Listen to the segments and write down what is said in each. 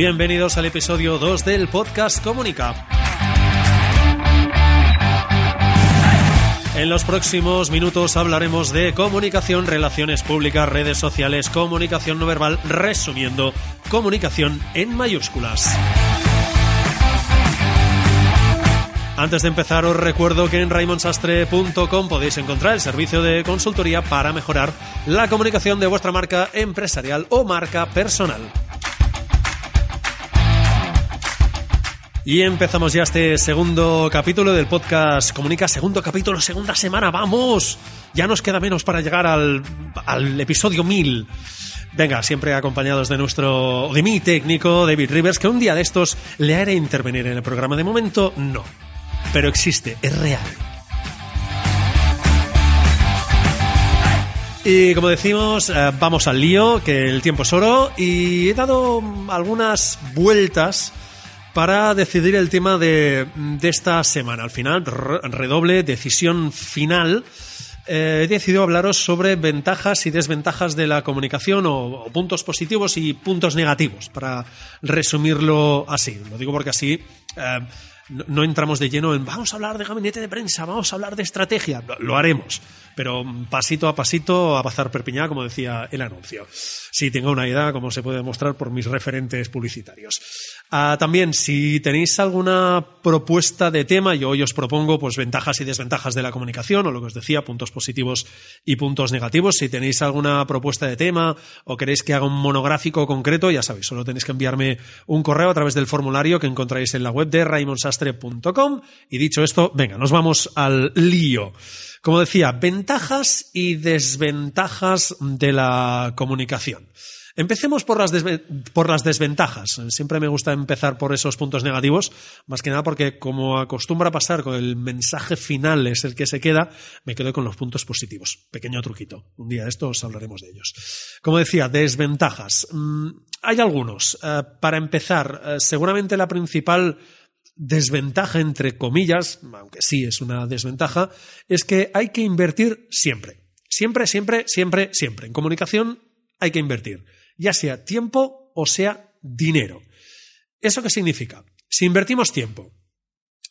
Bienvenidos al episodio 2 del podcast Comunica. En los próximos minutos hablaremos de comunicación, relaciones públicas, redes sociales, comunicación no verbal, resumiendo, comunicación en mayúsculas. Antes de empezar os recuerdo que en raimonsastre.com podéis encontrar el servicio de consultoría para mejorar la comunicación de vuestra marca empresarial o marca personal. Y empezamos ya este segundo capítulo del podcast Comunica, segundo capítulo, segunda semana, vamos. Ya nos queda menos para llegar al, al episodio 1000. Venga, siempre acompañados de nuestro, de técnico, David Rivers, que un día de estos le haré intervenir en el programa. De momento, no. Pero existe, es real. Y como decimos, eh, vamos al lío, que el tiempo es oro, y he dado algunas vueltas para decidir el tema de, de esta semana. Al final, redoble, decisión final. Eh, he decidido hablaros sobre ventajas y desventajas de la comunicación o, puntos positivos y puntos negativos, para resumirlo así. Lo digo porque así eh, no, entramos de lleno en vamos a hablar de gabinete de prensa, vamos a hablar de estrategia. Lo, haremos, pero pasito a pasito, a pasar perpiñá, como decía el anuncio. Si tengo una idea, como se puede demostrar por mis referentes publicitarios. Uh, también, si tenéis alguna propuesta de tema, yo hoy os propongo pues, ventajas y desventajas de la comunicación, o lo que os decía, puntos positivos y puntos negativos. Si tenéis alguna propuesta de tema o queréis que haga un monográfico concreto, ya sabéis, solo tenéis que enviarme un correo a través del formulario que encontráis en la web de Y dicho esto, venga, nos vamos al lío. Como decía, ventajas y desventajas de la comunicación. Empecemos por las, por las, desventajas. Siempre me gusta empezar por esos puntos negativos, más que nada porque como acostumbra pasar con el mensaje final es el que se queda, me quedo con los puntos positivos. Pequeño truquito. Un día de esto os hablaremos de ellos. Como decía, desventajas. Hay algunos. Para empezar, seguramente la principal desventaja, entre comillas, aunque sí es una desventaja, es que hay que invertir siempre. Siempre, siempre, siempre, siempre. En comunicación hay que invertir ya sea tiempo o sea dinero. ¿Eso qué significa? Si invertimos tiempo,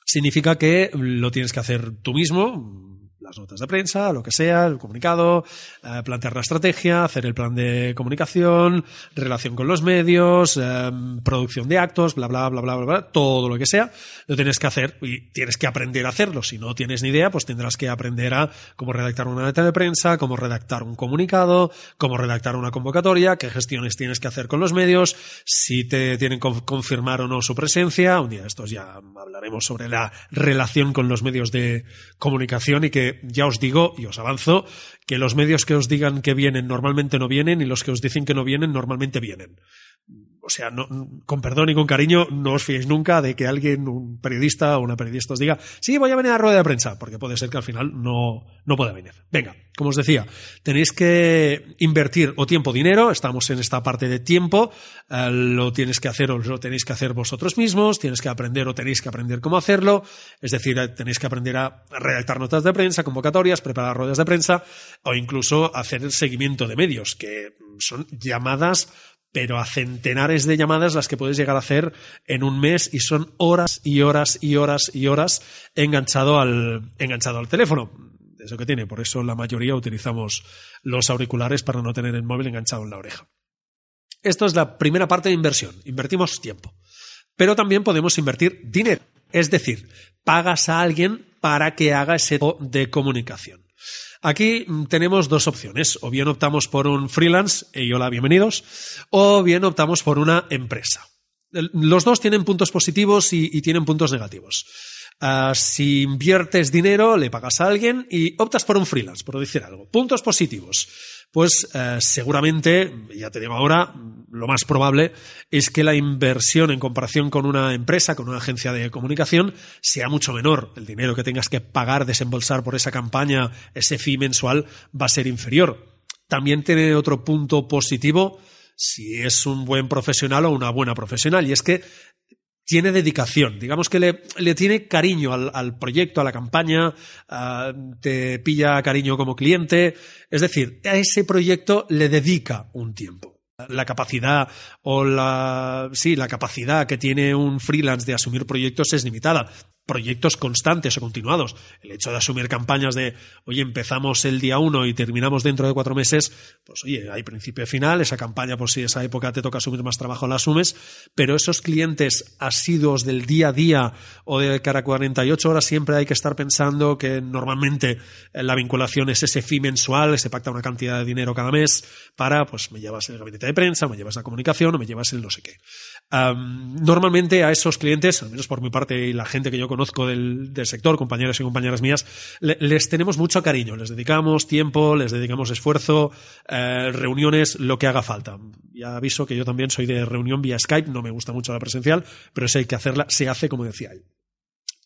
significa que lo tienes que hacer tú mismo, las notas de prensa, lo que sea, el comunicado, eh, plantear la estrategia, hacer el plan de comunicación, relación con los medios, eh, producción de actos, bla, bla, bla, bla, bla, bla, todo lo que sea, lo tienes que hacer y tienes que aprender a hacerlo. Si no tienes ni idea, pues tendrás que aprender a cómo redactar una nota de prensa, cómo redactar un comunicado, cómo redactar una convocatoria, qué gestiones tienes que hacer con los medios, si te tienen que confirmar o no su presencia. Un día de estos ya hablaremos sobre la relación con los medios de comunicación y que ya os digo y os avanzo que los medios que os digan que vienen normalmente no vienen y los que os dicen que no vienen normalmente vienen. O sea, con perdón y con cariño, no os fiéis nunca de que alguien, un periodista o una periodista os diga, sí, voy a venir a rueda de prensa, porque puede ser que al final no, no pueda venir. Venga, como os decía, tenéis que invertir o tiempo dinero, estamos en esta parte de tiempo, eh, lo tienes que hacer o lo tenéis que hacer vosotros mismos, tienes que aprender o tenéis que aprender cómo hacerlo, es decir, tenéis que aprender a redactar notas de prensa, convocatorias, preparar ruedas de prensa o incluso hacer el seguimiento de medios, que son llamadas pero a centenares de llamadas las que puedes llegar a hacer en un mes y son horas y horas y horas y horas enganchado al, enganchado al teléfono. Eso que tiene, por eso la mayoría utilizamos los auriculares para no tener el móvil enganchado en la oreja. Esto es la primera parte de inversión. Invertimos tiempo. Pero también podemos invertir dinero. Es decir, pagas a alguien para que haga ese tipo de comunicación. Aquí tenemos dos opciones. O bien optamos por un freelance, y hola, bienvenidos, o bien optamos por una empresa. Los dos tienen puntos positivos y, tienen puntos negativos. Uh, si inviertes dinero, le pagas a alguien y optas por un freelance, por decir algo. Puntos positivos. Pues uh, seguramente, ya te digo ahora, lo más probable es que la inversión en comparación con una empresa, con una agencia de comunicación, sea mucho menor. El dinero que tengas que pagar, desembolsar por esa campaña, ese fee mensual, va a ser inferior. También tiene otro punto positivo si es un buen profesional o una buena profesional, y es que tiene dedicación, digamos que le, le tiene cariño al, al, proyecto, a la campaña, te pilla cariño como cliente, es decir, a ese proyecto le dedica un tiempo. la capacidad o la sí la capacidad que tiene un freelance de asumir proyectos es limitada proyectos constantes o continuados. El hecho de asumir campañas de, oye, empezamos el día uno y terminamos dentro de cuatro meses, pues oye, hay principio y final, esa campaña, por si esa época te toca asumir más trabajo, la asumes, pero esos clientes asiduos del día a día o de cara a 48 horas, siempre hay que estar pensando que normalmente la vinculación es ese fee mensual, se pacta una cantidad de dinero cada mes para, pues me llevas el gabinete de prensa, me llevas la comunicación o me llevas el no sé qué normalmente a esos clientes, al menos por mi parte y la gente que yo conozco del, sector, compañeros y compañeras mías, les tenemos mucho cariño, les dedicamos tiempo, les dedicamos esfuerzo, eh, reuniones, lo que haga falta. Ya aviso que yo también soy de reunión vía Skype, no me gusta mucho la presencial, pero si hay que hacerla, se hace como decía él.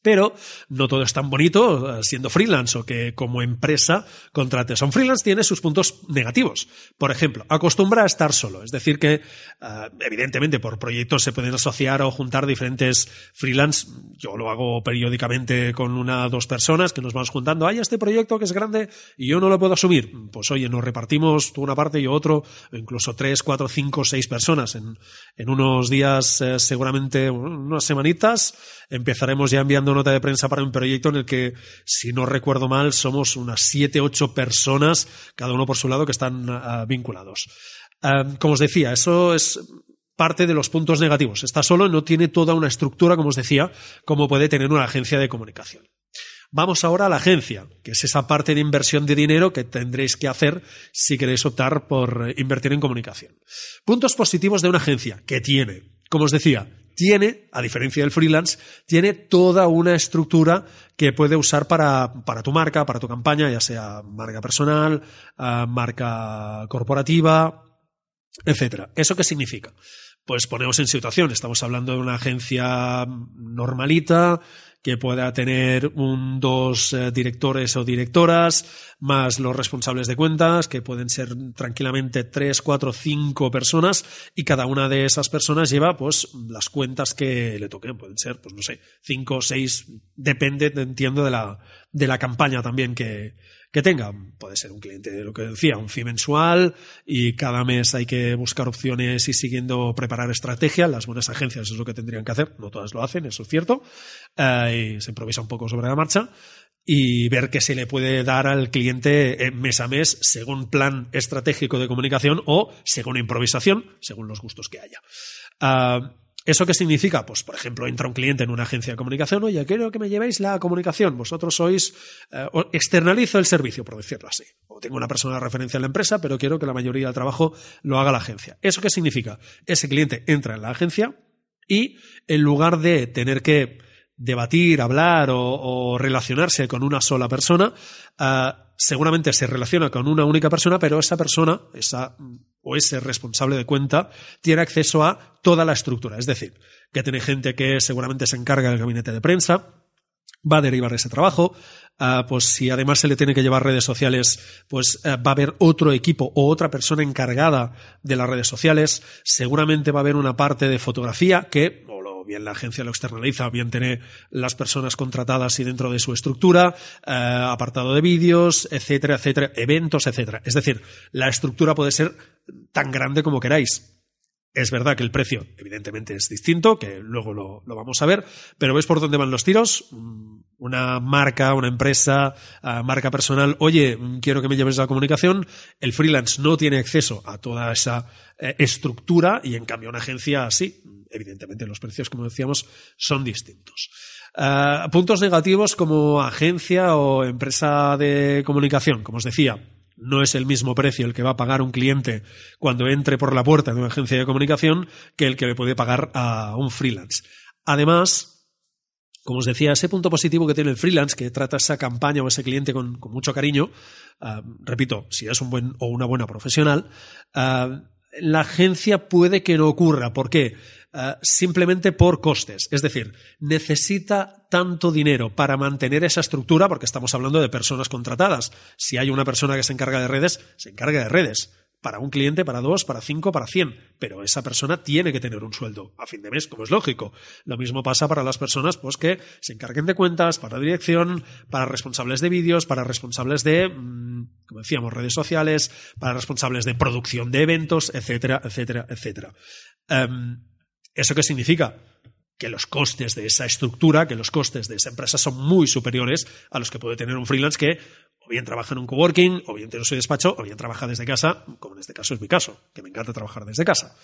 Pero no todo es tan bonito eh, siendo freelance o que como empresa contrates a un freelance tiene sus puntos negativos. Por ejemplo, acostumbra a estar solo. Es decir, que eh, evidentemente por proyectos se pueden asociar o juntar diferentes freelance. Yo lo hago periódicamente con una o dos personas que nos vamos juntando. Hay este proyecto que es grande y yo no lo puedo asumir. Pues oye, nos repartimos tú una parte y yo otro, incluso tres, cuatro, cinco, seis personas. En, en unos días, eh, seguramente unas semanitas, empezaremos ya enviando nota de prensa para un proyecto en el que, si no recuerdo mal, somos unas siete, ocho personas, cada uno por su lado, que están ah, vinculados. como os decía, eso es parte de los puntos negativos. Está solo, no tiene toda una estructura, como os decía, como puede tener una agencia de comunicación. Vamos ahora a la agencia, que es esa parte de inversión de dinero que tendréis que hacer si queréis optar por invertir en comunicación. Puntos positivos de una agencia, que tiene, como os decía, tiene, a diferencia del freelance, tiene toda una estructura que puede usar para, tu marca, para tu campaña, ya sea marca personal, ah, marca corporativa, etcétera. ¿Eso qué significa? Pues ponemos en situación, estamos hablando de una agencia normalita, que pueda tener un, dos eh, directores o directoras, más los responsables de cuentas, que pueden ser tranquilamente tres, cuatro, cinco personas, y cada una de esas personas lleva pues las cuentas que le toquen. Pueden ser, pues no sé, cinco, seis, depende, entiendo, de la, de la campaña también que, que tenga. Puede ser un cliente, lo que decía, un fee mensual y cada mes hay que buscar opciones y siguiendo preparar estrategia. Las buenas agencias es lo que tendrían que hacer, no todas lo hacen, eso es cierto. Eh, y se improvisa un poco sobre la marcha y ver qué se le puede dar al cliente eh, mes a mes según plan estratégico de comunicación o según improvisación, según los gustos que haya. Ah, ¿Eso qué significa? Pues, por ejemplo, entra un cliente en una agencia de comunicación, oye, quiero que me llevéis la comunicación, vosotros sois, eh, externalizo el servicio, por decirlo así. O tengo una persona de referencia en la empresa, pero quiero que la mayoría del trabajo lo haga la agencia. ¿Eso qué significa? Ese cliente entra en la agencia y en lugar de tener que debatir, hablar o, relacionarse con una sola persona, eh, seguramente se relaciona con una única persona, pero esa persona, esa o ese responsable de cuenta tiene acceso a toda la estructura. Es decir, que tiene gente que seguramente se encarga del gabinete de prensa, va a derivar ese trabajo. Ah, pues si además se le tiene que llevar redes sociales, pues eh, va a haber otro equipo o otra persona encargada de las redes sociales. Seguramente va a haber una parte de fotografía que, bien la agencia lo externaliza, bien tiene las personas contratadas y dentro de su estructura, eh, apartado de vídeos, etcétera, etcétera, eventos, etcétera. Es decir, la estructura puede ser tan grande como queráis. Es verdad que el precio, evidentemente, es distinto, que luego lo, vamos a ver, pero ¿ves por dónde van los tiros? Una marca, una empresa, marca personal, oye, quiero que me lleves la comunicación, el freelance no tiene acceso a toda esa eh, estructura y en cambio una agencia sí, evidentemente los precios, como decíamos, son distintos. Ah, puntos negativos como agencia o empresa de comunicación, como os decía, no es el mismo precio el que va a pagar un cliente cuando entre por la puerta de una agencia de comunicación que el que le puede pagar a un freelance. Además, como os decía, ese punto positivo que tiene el freelance, que trata esa campaña o ese cliente con, mucho cariño, ah, repito, si es un buen o una buena profesional, ah, la agencia puede que no ocurra. ¿Por qué? Eh, simplemente por costes. Es decir, necesita tanto dinero para mantener esa estructura, porque estamos hablando de personas contratadas. Si hay una persona que se encarga de redes, se encarga de redes. Para un cliente, para dos, para cinco, para cien, pero esa persona tiene que tener un sueldo a fin de mes, como es lógico. Lo mismo pasa para las personas pues, que se encarguen de cuentas, para dirección, para responsables de vídeos, para responsables de, mm, como decíamos, redes sociales, para responsables de producción de eventos, etcétera, etcétera, etcétera. Em, ¿Eso qué significa? que los costes de esa estructura, que los costes de esa empresa son muy superiores a los que puede tener un freelance que o bien trabaja en un coworking, o bien tiene su despacho, o bien trabaja desde casa, como en este caso es mi caso, que me encanta trabajar desde casa.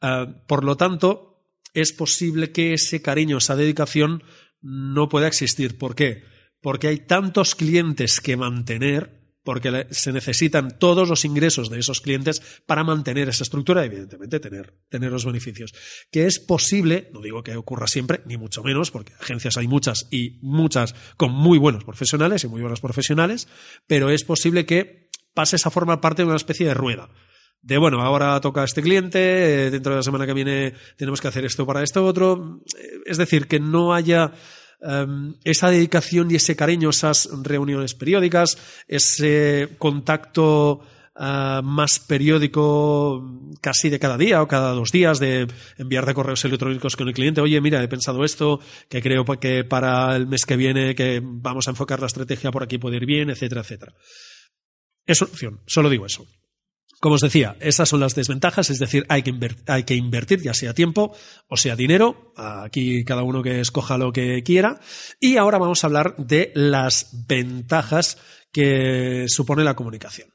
Ah, por lo tanto, es posible que ese cariño, esa dedicación no pueda existir. ¿Por qué? Porque hay tantos clientes que mantener porque se necesitan todos los ingresos de esos clientes para mantener esa estructura y, evidentemente, tener, tener los beneficios. Que es posible, no digo que ocurra siempre, ni mucho menos, porque agencias hay muchas y muchas con muy buenos profesionales y muy buenos profesionales, pero es posible que pases a formar parte de una especie de rueda de bueno, ahora toca este cliente, dentro de la semana que viene tenemos que hacer esto para esto otro. Es decir, que no haya Em, esa dedicación y ese cariño, esas reuniones periódicas, ese contacto eh, más periódico casi de cada día o cada dos días de enviar de correos electrónicos con el cliente, oye, mira, he pensado esto, que creo que para el mes que viene que vamos a enfocar la estrategia por aquí puede ir bien, etcétera, etcétera. Es solución, solo digo eso. Como os decía, esas son las desventajas, es decir, hay que, invertir, ya sea tiempo o sea dinero, aquí cada uno que escoja lo que quiera, y ahora vamos a hablar de las ventajas que supone la comunicación.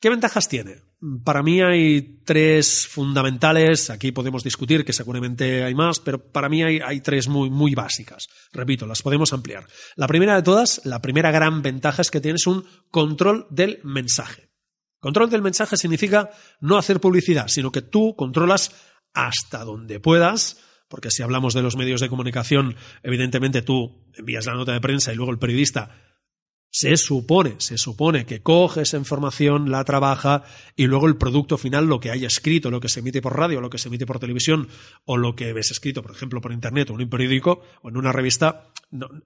¿Qué ventajas tiene? Para mí hay tres fundamentales, aquí podemos discutir que seguramente hay más, pero para mí hay, hay, tres muy, muy básicas. Repito, las podemos ampliar. La primera de todas, la primera gran ventaja es que tienes un control del mensaje. Control del mensaje significa no hacer publicidad, sino que tú controlas hasta donde puedas, porque si hablamos de los medios de comunicación, evidentemente tú envías la nota de prensa y luego el periodista se supone, se supone que coge esa información, la trabaja y luego el producto final, lo que haya escrito, lo que se emite por radio, lo que se emite por televisión o lo que ves escrito, por ejemplo, por internet o en un periódico o en una revista,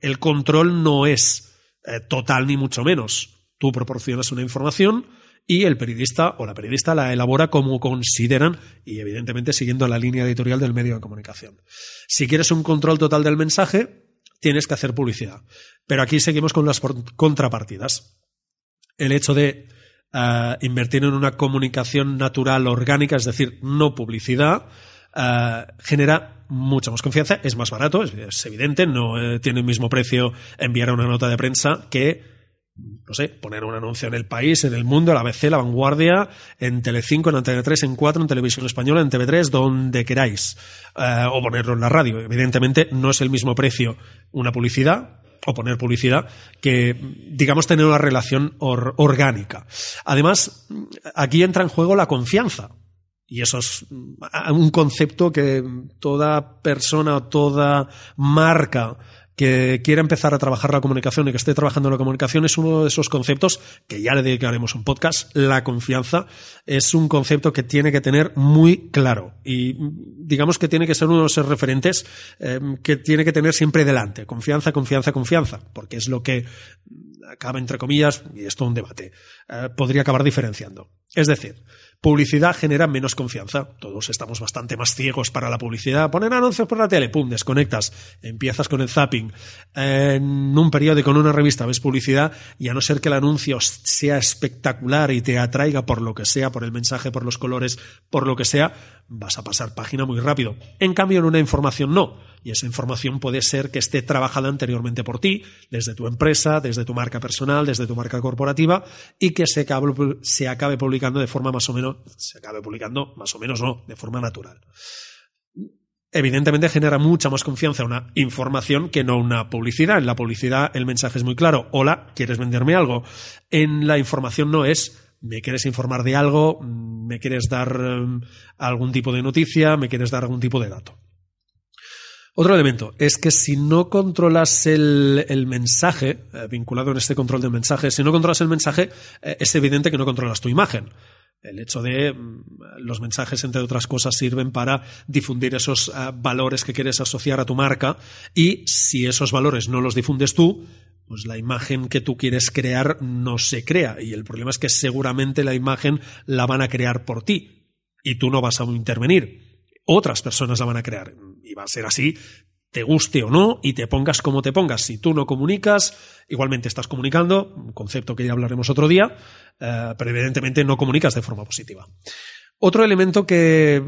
el control no es eh, total ni mucho menos. Tú proporcionas una información, y el periodista o la periodista la elabora como consideran y evidentemente siguiendo la línea editorial del medio de comunicación. Si quieres un control total del mensaje, tienes que hacer publicidad. Pero aquí seguimos con las contrapartidas. El hecho de eh, invertir en una comunicación natural, orgánica, es decir, no publicidad, eh, genera mucha más confianza, es más barato, es, evidente, no eh, tiene el mismo precio enviar una nota de prensa que no sé, poner un anuncio en el país, en el mundo, la ABC, la vanguardia, en Telecinco, en Antena 3, en 4, en Televisión Española, en TV3, donde queráis. Eh, o ponerlo en la radio. Evidentemente no es el mismo precio una publicidad o poner publicidad que, digamos, tener una relación orgánica. Además, aquí entra en juego la confianza. Y eso es un concepto que toda persona toda marca que quiera empezar a trabajar la comunicación y que esté trabajando en la comunicación es uno de esos conceptos que ya le dedicaremos un podcast. La confianza es un concepto que tiene que tener muy claro y digamos que tiene que ser uno de esos referentes eh, que tiene que tener siempre delante. Confianza, confianza, confianza, porque es lo que acaba entre comillas, y esto es un debate, eh, podría acabar diferenciando. Es decir, Publicidad genera menos confianza. Todos estamos bastante más ciegos para la publicidad. Ponen anuncios por la tele, pum, desconectas. Empiezas con el zapping. En un periódico, en una revista, ves publicidad y a no ser que el anuncio sea espectacular y te atraiga por lo que sea, por el mensaje, por los colores, por lo que sea, vas a pasar página muy rápido. En cambio, en una información no y esa información puede ser que esté trabajada anteriormente por ti, desde tu empresa, desde tu marca personal, desde tu marca corporativa, y que se acabe, se acabe publicando de forma más o menos, se acabe publicando más o menos no, de forma natural. Evidentemente genera mucha más confianza una información que no una publicidad. En la publicidad el mensaje es muy claro. Hola, ¿quieres venderme algo? En la información no es me quieres informar de algo, me quieres dar em, algún tipo de noticia, me quieres dar algún tipo de dato. Otro elemento es que si no controlas el, mensaje, eh, vinculado en este control del mensaje, si no controlas el mensaje, eh, es evidente que no controlas tu imagen. El hecho de mm, los mensajes, entre otras cosas, sirven para difundir esos eh, valores que quieres asociar a tu marca y si esos valores no los difundes tú, pues la imagen que tú quieres crear no se crea. Y el problema es que seguramente la imagen la van a crear por ti y tú no vas a intervenir. Otras personas la van a crear. Y va a ser así, te guste o no, y te pongas como te pongas. Si tú no comunicas, igualmente estás comunicando, un concepto que ya hablaremos otro día, eh, pero evidentemente no comunicas de forma positiva. Otro elemento que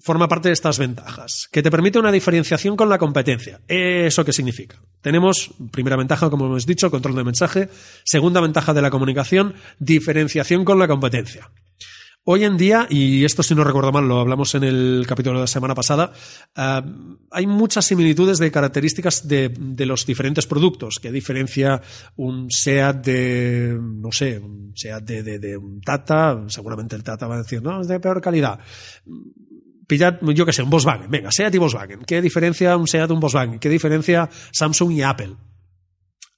forma parte de estas ventajas, que te permite una diferenciación con la competencia. ¿Eso qué significa? Tenemos, primera ventaja, como hemos dicho, control de mensaje. Segunda ventaja de la comunicación, diferenciación con la competencia. Hoy en día, y esto si no recuerdo mal, lo hablamos en el capítulo de la semana pasada, eh, hay muchas similitudes de características de, los diferentes productos. que diferencia un SEAT de, no sé, un SEAT de, un Tata? Seguramente el Tata va a decir, no, es de peor calidad. Pillad, yo qué sé, un Volkswagen. Venga, SEAT y Volkswagen. ¿Qué diferencia un SEAT de un Volkswagen? ¿Qué diferencia Samsung y Apple?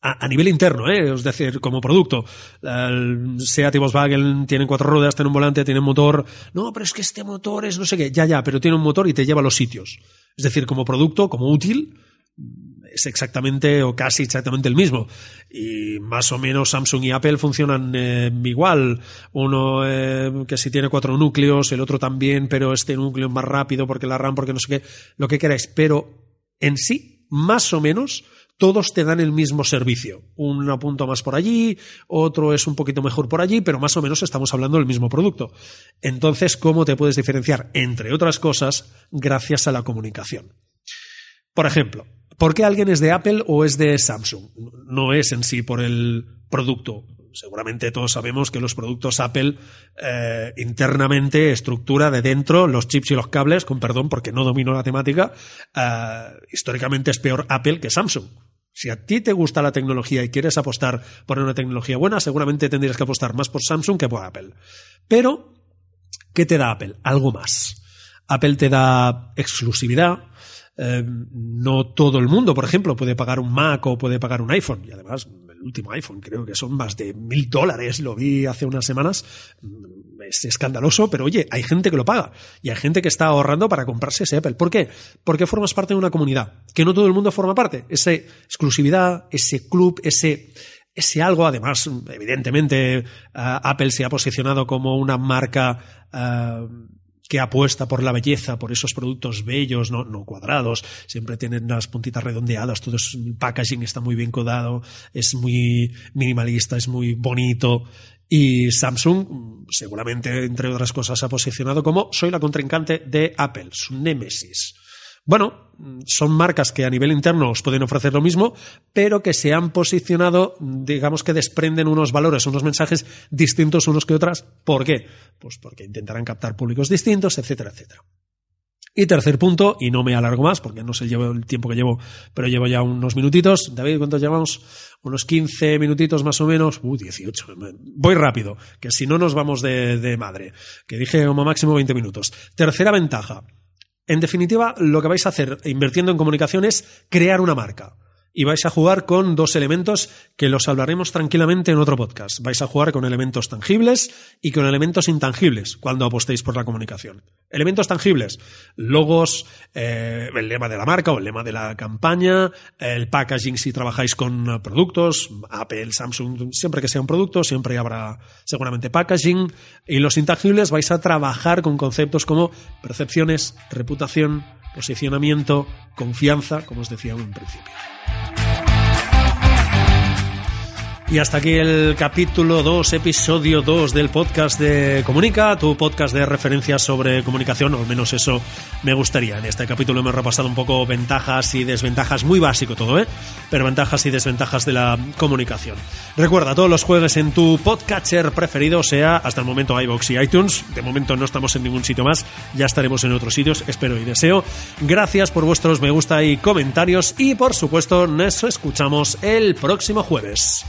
A, nivel interno, ¿eh? es decir, como producto. El Seat y Volkswagen tienen cuatro ruedas, tienen un volante, tienen motor. No, pero es que este motor es no sé qué. Ya, ya, pero tiene un motor y te lleva a los sitios. Es decir, como producto, como útil, es exactamente o casi exactamente el mismo. Y más o menos Samsung y Apple funcionan eh, igual. Uno eh, que si tiene cuatro núcleos, el otro también, pero este núcleo es más rápido porque la RAM, porque no sé qué, lo que queráis. Pero en sí, más o menos, todos te dan el mismo servicio. Un punto más por allí, otro es un poquito mejor por allí, pero más o menos estamos hablando del mismo producto. Entonces, ¿cómo te puedes diferenciar? Entre otras cosas, gracias a la comunicación. Por ejemplo, ¿por qué alguien es de Apple o es de Samsung? No es en sí por el producto. Seguramente todos sabemos que los productos Apple eh, internamente, estructura de dentro, los chips y los cables, con perdón porque no domino la temática, eh, históricamente es peor Apple que Samsung si a ti te gusta la tecnología y quieres apostar por una tecnología buena, seguramente tendrías que apostar más por Samsung que por Apple. Pero, ¿qué te da Apple? Algo más. Apple te da exclusividad. Eh, no todo el mundo, por ejemplo, puede pagar un Mac o puede pagar un iPhone. Y además, el último iPhone creo que son más de mil dólares, lo vi hace unas semanas es escandaloso, pero oye, hay gente que lo paga y hay gente que está ahorrando para comprarse ese Apple. ¿Por qué? Porque formas parte de una comunidad, que no todo el mundo forma parte. Esa exclusividad, ese club, ese, ese algo, además, evidentemente, eh, Apple se ha posicionado como una marca eh, que apuesta por la belleza, por esos productos bellos, no, no, cuadrados, siempre tienen las puntitas redondeadas, todo el packaging está muy bien codado, es muy minimalista, es muy bonito y Samsung, seguramente, entre otras cosas, ha posicionado como soy la contrincante de Apple, su némesis. Bueno, son marcas que a nivel interno os pueden ofrecer lo mismo, pero que se han posicionado, digamos que desprenden unos valores, unos mensajes distintos unos que otras. ¿Por qué? Pues porque intentarán captar públicos distintos, etcétera, etcétera. Y tercer punto, y no me alargo más porque no sé el tiempo que llevo, pero llevo ya unos minutitos. David, ¿cuántos llevamos? Unos 15 minutitos más o menos. Uh, 18. Voy rápido, que si no nos vamos de, de madre. Que dije como máximo 20 minutos. Tercera ventaja. En definitiva, lo que vais a hacer invirtiendo en comunicación es crear una marca y vais a jugar con dos elementos que los hablaremos tranquilamente en otro podcast. Vais a jugar con elementos tangibles y con elementos intangibles cuando apostéis por la comunicación. Elementos tangibles, logos, eh, el lema de la marca o el lema de la campaña, el packaging si trabajáis con productos, Apple, Samsung, siempre que sea un producto, siempre habrá seguramente packaging. Y los intangibles vais a trabajar con conceptos como percepciones, reputación, posicionamiento, confianza, como os decía en principio. Y hasta aquí el capítulo 2, episodio 2 del podcast de Comunica, tu podcast de referencias sobre comunicación, o al menos eso me gustaría. En este capítulo hemos repasado un poco ventajas y desventajas, muy básico todo, ¿eh? Pero ventajas y desventajas de la comunicación. Recuerda, todos los jueves en tu podcatcher preferido, sea hasta el momento iBox y iTunes. De momento no estamos en ningún sitio más, ya estaremos en otros sitios, espero y deseo. Gracias por vuestros me gusta y comentarios y por supuesto nos escuchamos el próximo jueves.